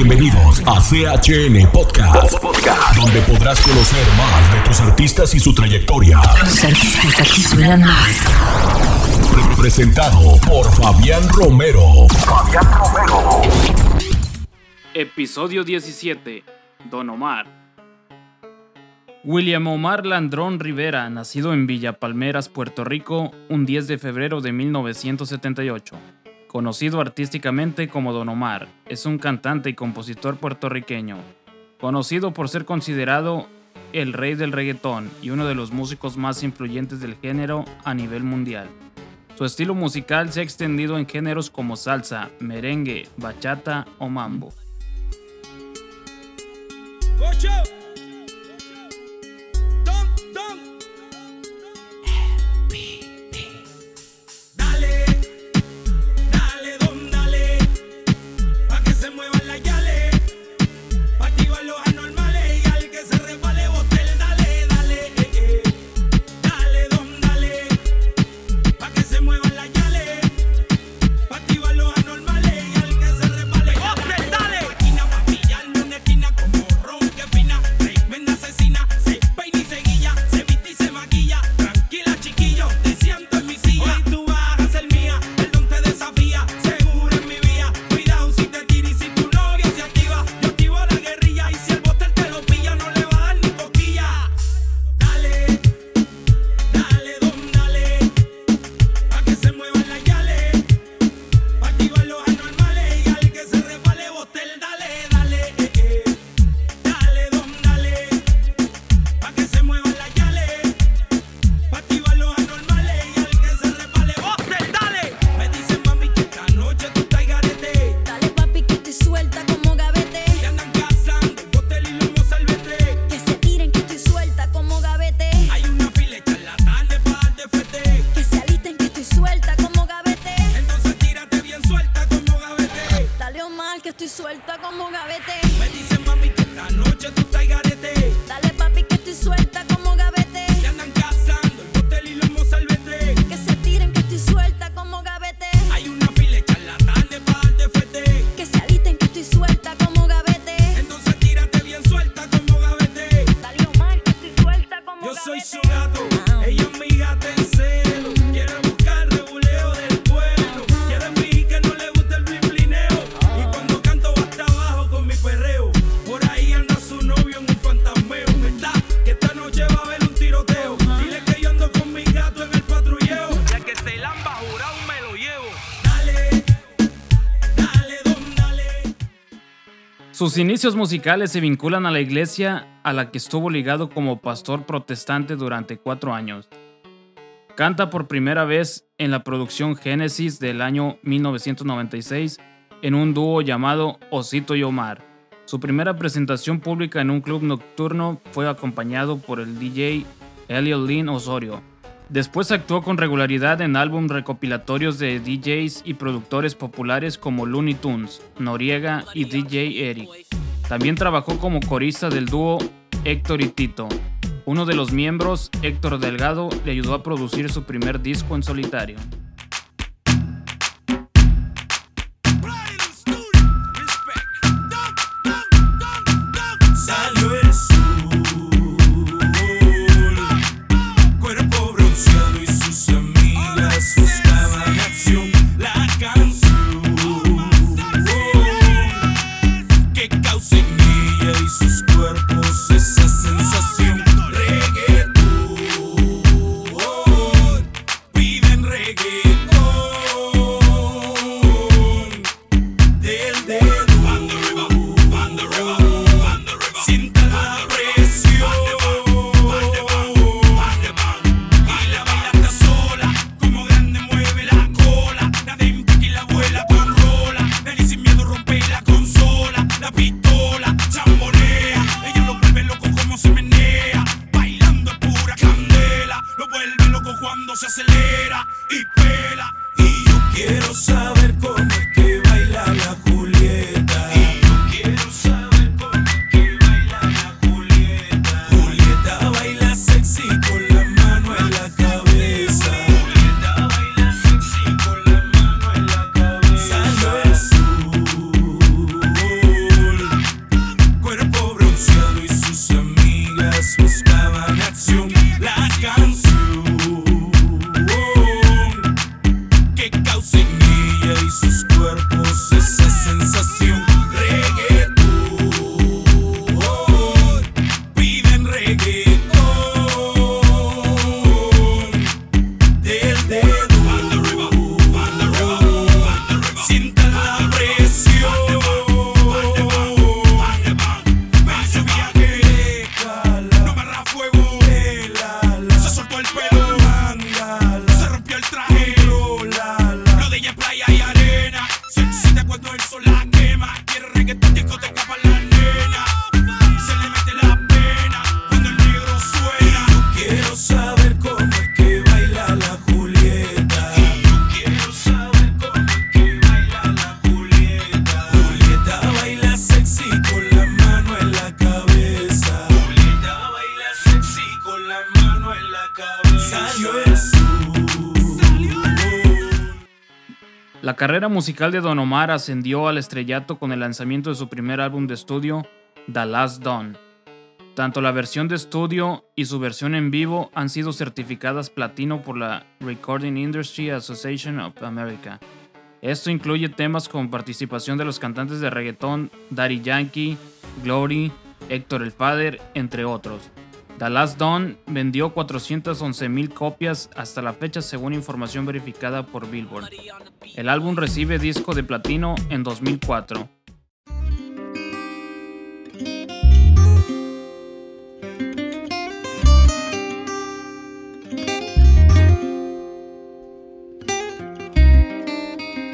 Bienvenidos a CHN Podcast, donde podrás conocer más de tus artistas y su trayectoria. Los artistas aquí suenan más. Presentado por Fabián Romero. Fabián Romero. Episodio 17. Don Omar. William Omar Landrón Rivera, nacido en Villa Palmeras, Puerto Rico, un 10 de febrero de 1978. Conocido artísticamente como Don Omar, es un cantante y compositor puertorriqueño, conocido por ser considerado el rey del reggaetón y uno de los músicos más influyentes del género a nivel mundial. Su estilo musical se ha extendido en géneros como salsa, merengue, bachata o mambo. Sus inicios musicales se vinculan a la iglesia a la que estuvo ligado como pastor protestante durante cuatro años. Canta por primera vez en la producción Génesis del año 1996 en un dúo llamado Osito y Omar. Su primera presentación pública en un club nocturno fue acompañado por el DJ Elliot Lynn Osorio. Después actuó con regularidad en álbumes recopilatorios de DJs y productores populares como Looney Tunes, Noriega y DJ Eric. También trabajó como corista del dúo Héctor y Tito. Uno de los miembros, Héctor Delgado, le ayudó a producir su primer disco en solitario. Musical de Don Omar ascendió al estrellato con el lanzamiento de su primer álbum de estudio, The Last Dawn. Tanto la versión de estudio y su versión en vivo han sido certificadas platino por la Recording Industry Association of America. Esto incluye temas con participación de los cantantes de reggaetón Daddy Yankee, Glory, Héctor el Father, entre otros. The Last Dawn vendió 411.000 copias hasta la fecha según información verificada por Billboard. El álbum recibe disco de platino en 2004.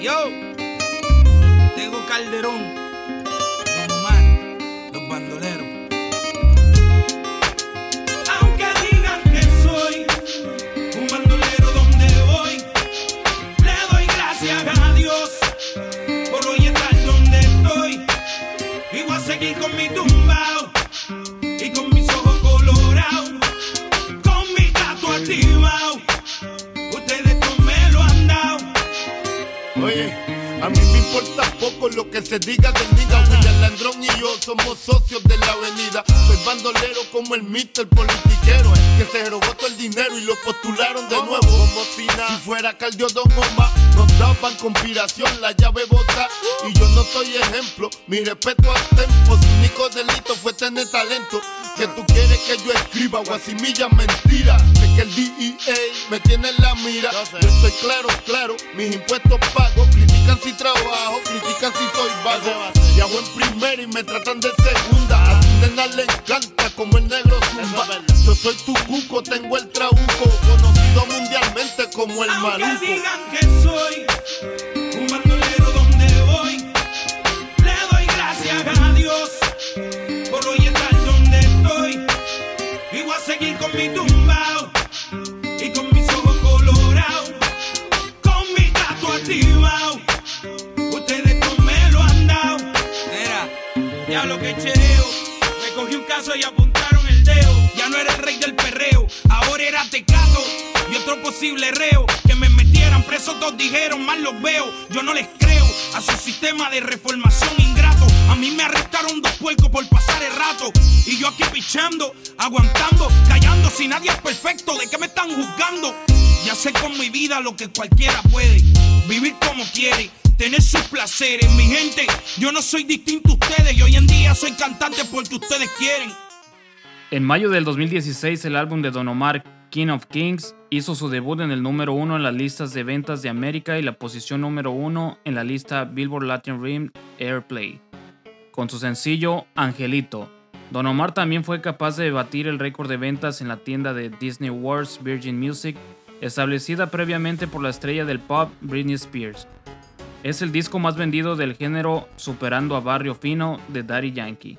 Yo, tengo Calderón, Don Omar, los bandoleros. Importa poco lo que se diga del niga. William Landrón y yo somos socios de la avenida. Soy bandolero como el mister politiquero, que se robó todo el dinero y lo postularon de nuevo. Como si nada, si fuera Caldio Don Omar, nos daban conspiración, la llave bota. Y yo no soy ejemplo, mi respeto al tempo. Su único delito fue tener talento. Que tú quieres que yo escriba guasimilla mentira. Que el DEA me tiene en la mira. Yo estoy claro, claro, mis impuestos pago. Critican si trabajo, critican si soy vago. Viajo en primera y me tratan de segunda. A tu nena le encanta como el negro zumba. Yo soy tu cuco, tengo el trabuco. Conocido mundialmente como el Aunque digan que soy un bandolero donde voy, le doy gracias a Dios reo. Que me metieran preso, todos dijeron, mal los veo. Yo no les creo a su sistema de reformación ingrato. A mí me arrestaron dos puercos por pasar el rato. Y yo aquí pichando, aguantando, callando. Si nadie es perfecto, ¿de qué me están juzgando? Ya sé con mi vida lo que cualquiera puede. Vivir como quiere, tener sus placeres. Mi gente, yo no soy distinto a ustedes. Y hoy en día soy cantante porque ustedes quieren. En mayo del 2016, el álbum de Don Omar, King of Kings, hizo su debut en el número uno en las listas de ventas de América y la posición número uno en la lista Billboard Latin Rim Airplay. Con su sencillo Angelito, Don Omar también fue capaz de batir el récord de ventas en la tienda de Disney World Virgin Music, establecida previamente por la estrella del pop Britney Spears. Es el disco más vendido del género, superando a Barrio Fino de Daddy Yankee.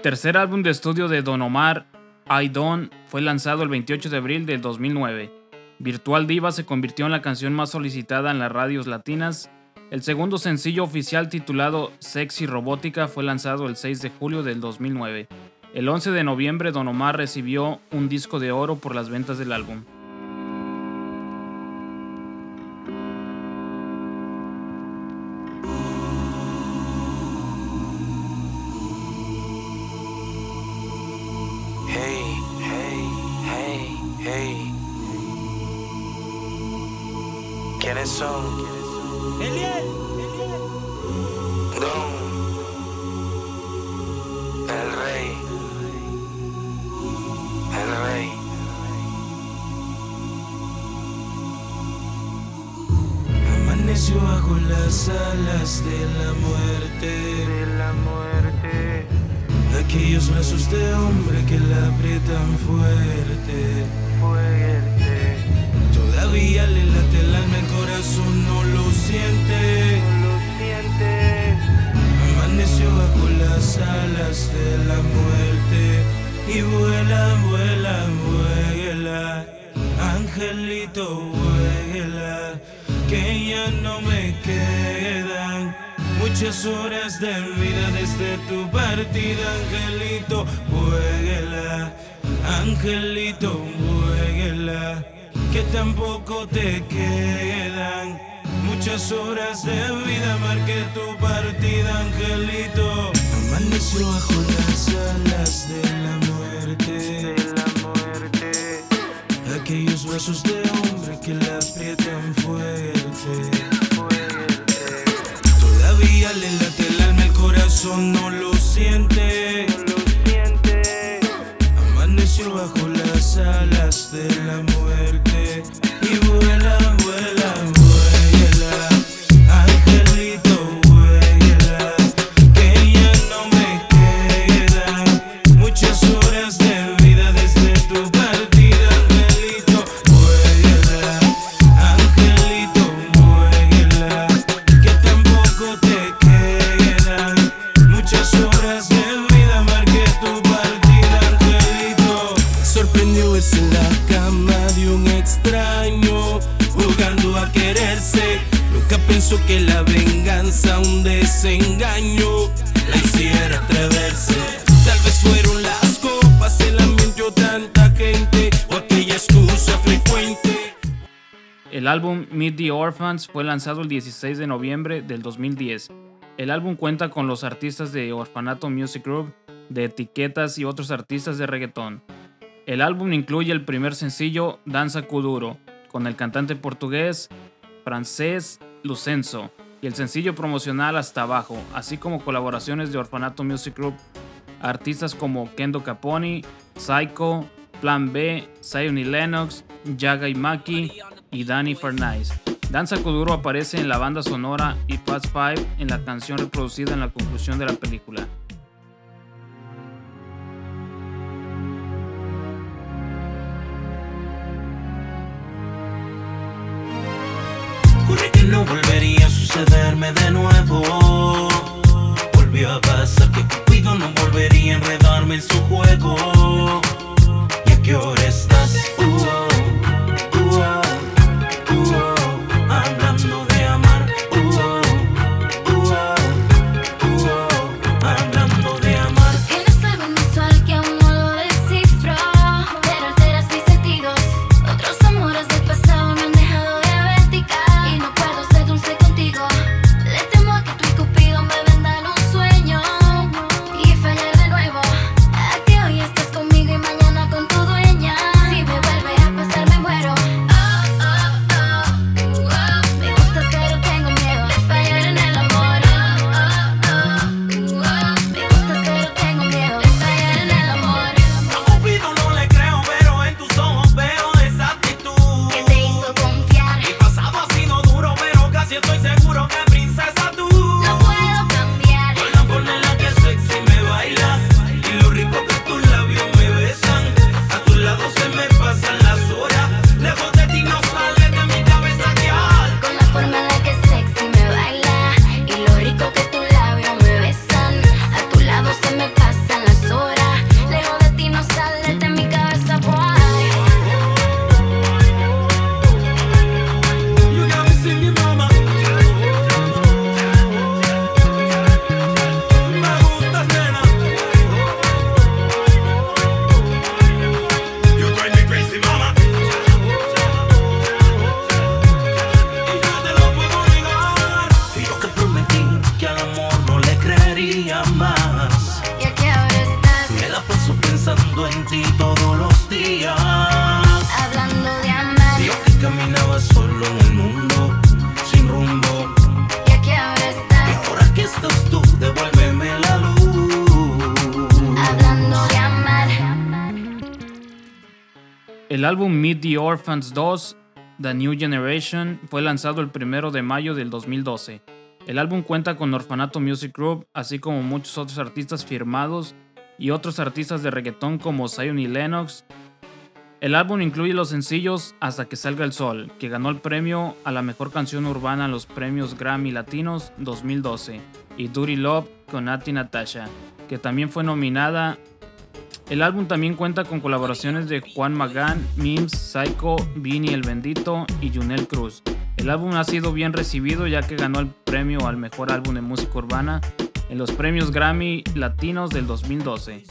Tercer álbum de estudio de Don Omar, I Don't, fue lanzado el 28 de abril del 2009. Virtual Diva se convirtió en la canción más solicitada en las radios latinas. El segundo sencillo oficial titulado Sexy Robótica fue lanzado el 6 de julio del 2009. El 11 de noviembre Don Omar recibió un disco de oro por las ventas del álbum. ¿Quiénes son? Don, el rey, el rey. Amaneció bajo las alas de la muerte. De la muerte. Aquellos brazos de hombre que la aprietan fuerte. Fuerte. Todavía le late el alma, el corazón no lo siente. Lo siente. Amaneció bajo las alas de la muerte. Y vuela, vuela, vuela. Angelito, vuela. Que ya no me quedan muchas horas de vida desde tu partida, Angelito, vuela. Angelito, vuela. Que tampoco te quedan muchas horas de vida. Marqué tu partida, Angelito. Amaneció bajo las alas de la muerte. De la muerte. Aquellos brazos de hombre que la aprietan fuerte. Todavía le late el alma, el corazón no lo siente. Siente. Amaneció bajo las alas de la muerte El álbum Meet the Orphans fue lanzado el 16 de noviembre del 2010. El álbum cuenta con los artistas de Orfanato Music Group, de etiquetas y otros artistas de reggaetón. El álbum incluye el primer sencillo Danza Kuduro, con el cantante portugués francés Lucenzo, y el sencillo promocional Hasta Abajo, así como colaboraciones de Orfanato Music Group, artistas como Kendo Caponi, Psycho, Plan B, y Lennox, Yaga y Maki y Danny Fernais. Danza Kuduro aparece en la banda sonora y Fast Five en la canción reproducida en la conclusión de la película. Sucederme de nuevo. Volvió a pasar que Cupido no volvería a enredarme en su juego. Ti todos los días. Hablando de amar, Yo que caminaba solo en el mundo, sin rumbo. y aquí ahora Y estás. ahora que estás tú, devuélveme la luz. Hablando de amar, El álbum Meet the Orphans 2, The New Generation, fue lanzado el 1 de mayo del 2012. El álbum cuenta con Orfanato Music Group, así como muchos otros artistas firmados y otros artistas de reggaetón como Zion y Lennox. El álbum incluye los sencillos Hasta que salga el sol, que ganó el premio a la mejor canción urbana en los premios Grammy Latinos 2012, y Dirty Love con Nati Natasha, que también fue nominada el álbum también cuenta con colaboraciones de Juan Magán, Mims, Psycho, Vini el Bendito y Junel Cruz. El álbum ha sido bien recibido ya que ganó el premio al mejor álbum de música urbana en los premios Grammy Latinos del 2012.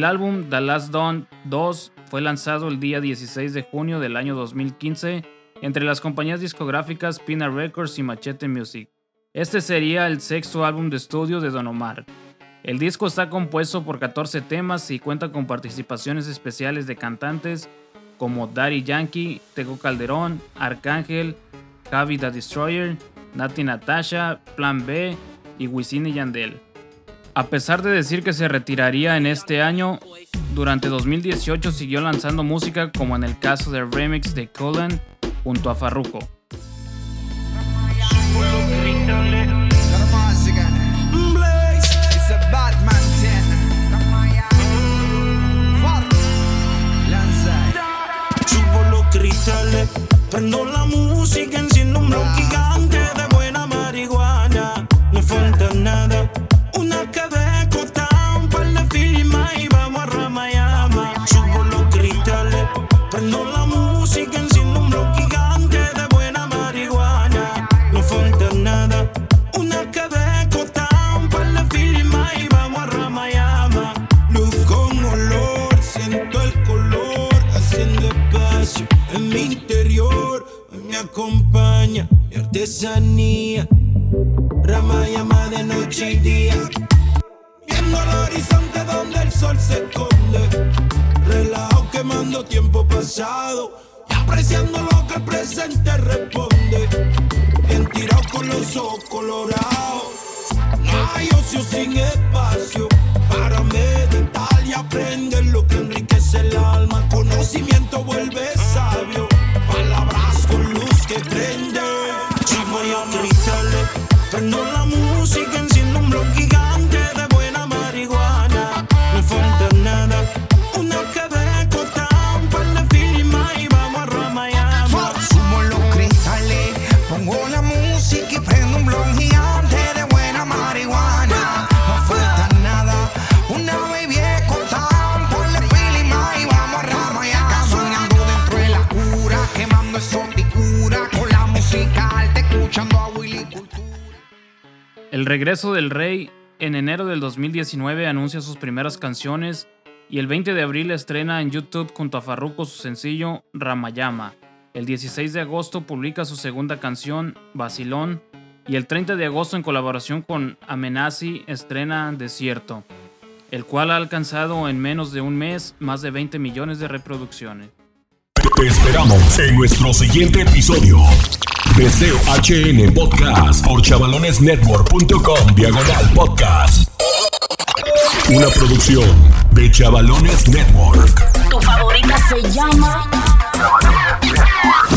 El álbum The Last Dawn 2 fue lanzado el día 16 de junio del año 2015 entre las compañías discográficas Pina Records y Machete Music. Este sería el sexto álbum de estudio de Don Omar. El disco está compuesto por 14 temas y cuenta con participaciones especiales de cantantes como Daddy Yankee, Tego Calderón, Arcángel, Javi the Destroyer, Nati Natasha, Plan B y Wisin y Yandel. A pesar de decir que se retiraría en este año, durante 2018 siguió lanzando música como en el caso del remix de Cullen junto a Farruko. Blaze. It's a Batman 10. Far. Lanza. Subo los cristales, prendo la música, enciendo un blog gigante de buena marihuana. No falta nada, apreciando lo que el presente responde. Bien tirado con los ojos colorados. Regreso del rey en enero del 2019 anuncia sus primeras canciones y el 20 de abril estrena en YouTube junto a Farruko su sencillo Ramayama. El 16 de agosto publica su segunda canción, Vacilón, y el 30 de agosto en colaboración con Amenazi estrena Desierto, el cual ha alcanzado en menos de un mes más de 20 millones de reproducciones. Te esperamos en nuestro siguiente episodio. Deseo HN Podcast por chavalonesnetwork.com diagonal podcast. Una producción de Chavalones Network. Tu favorita se llama Chavalones Network.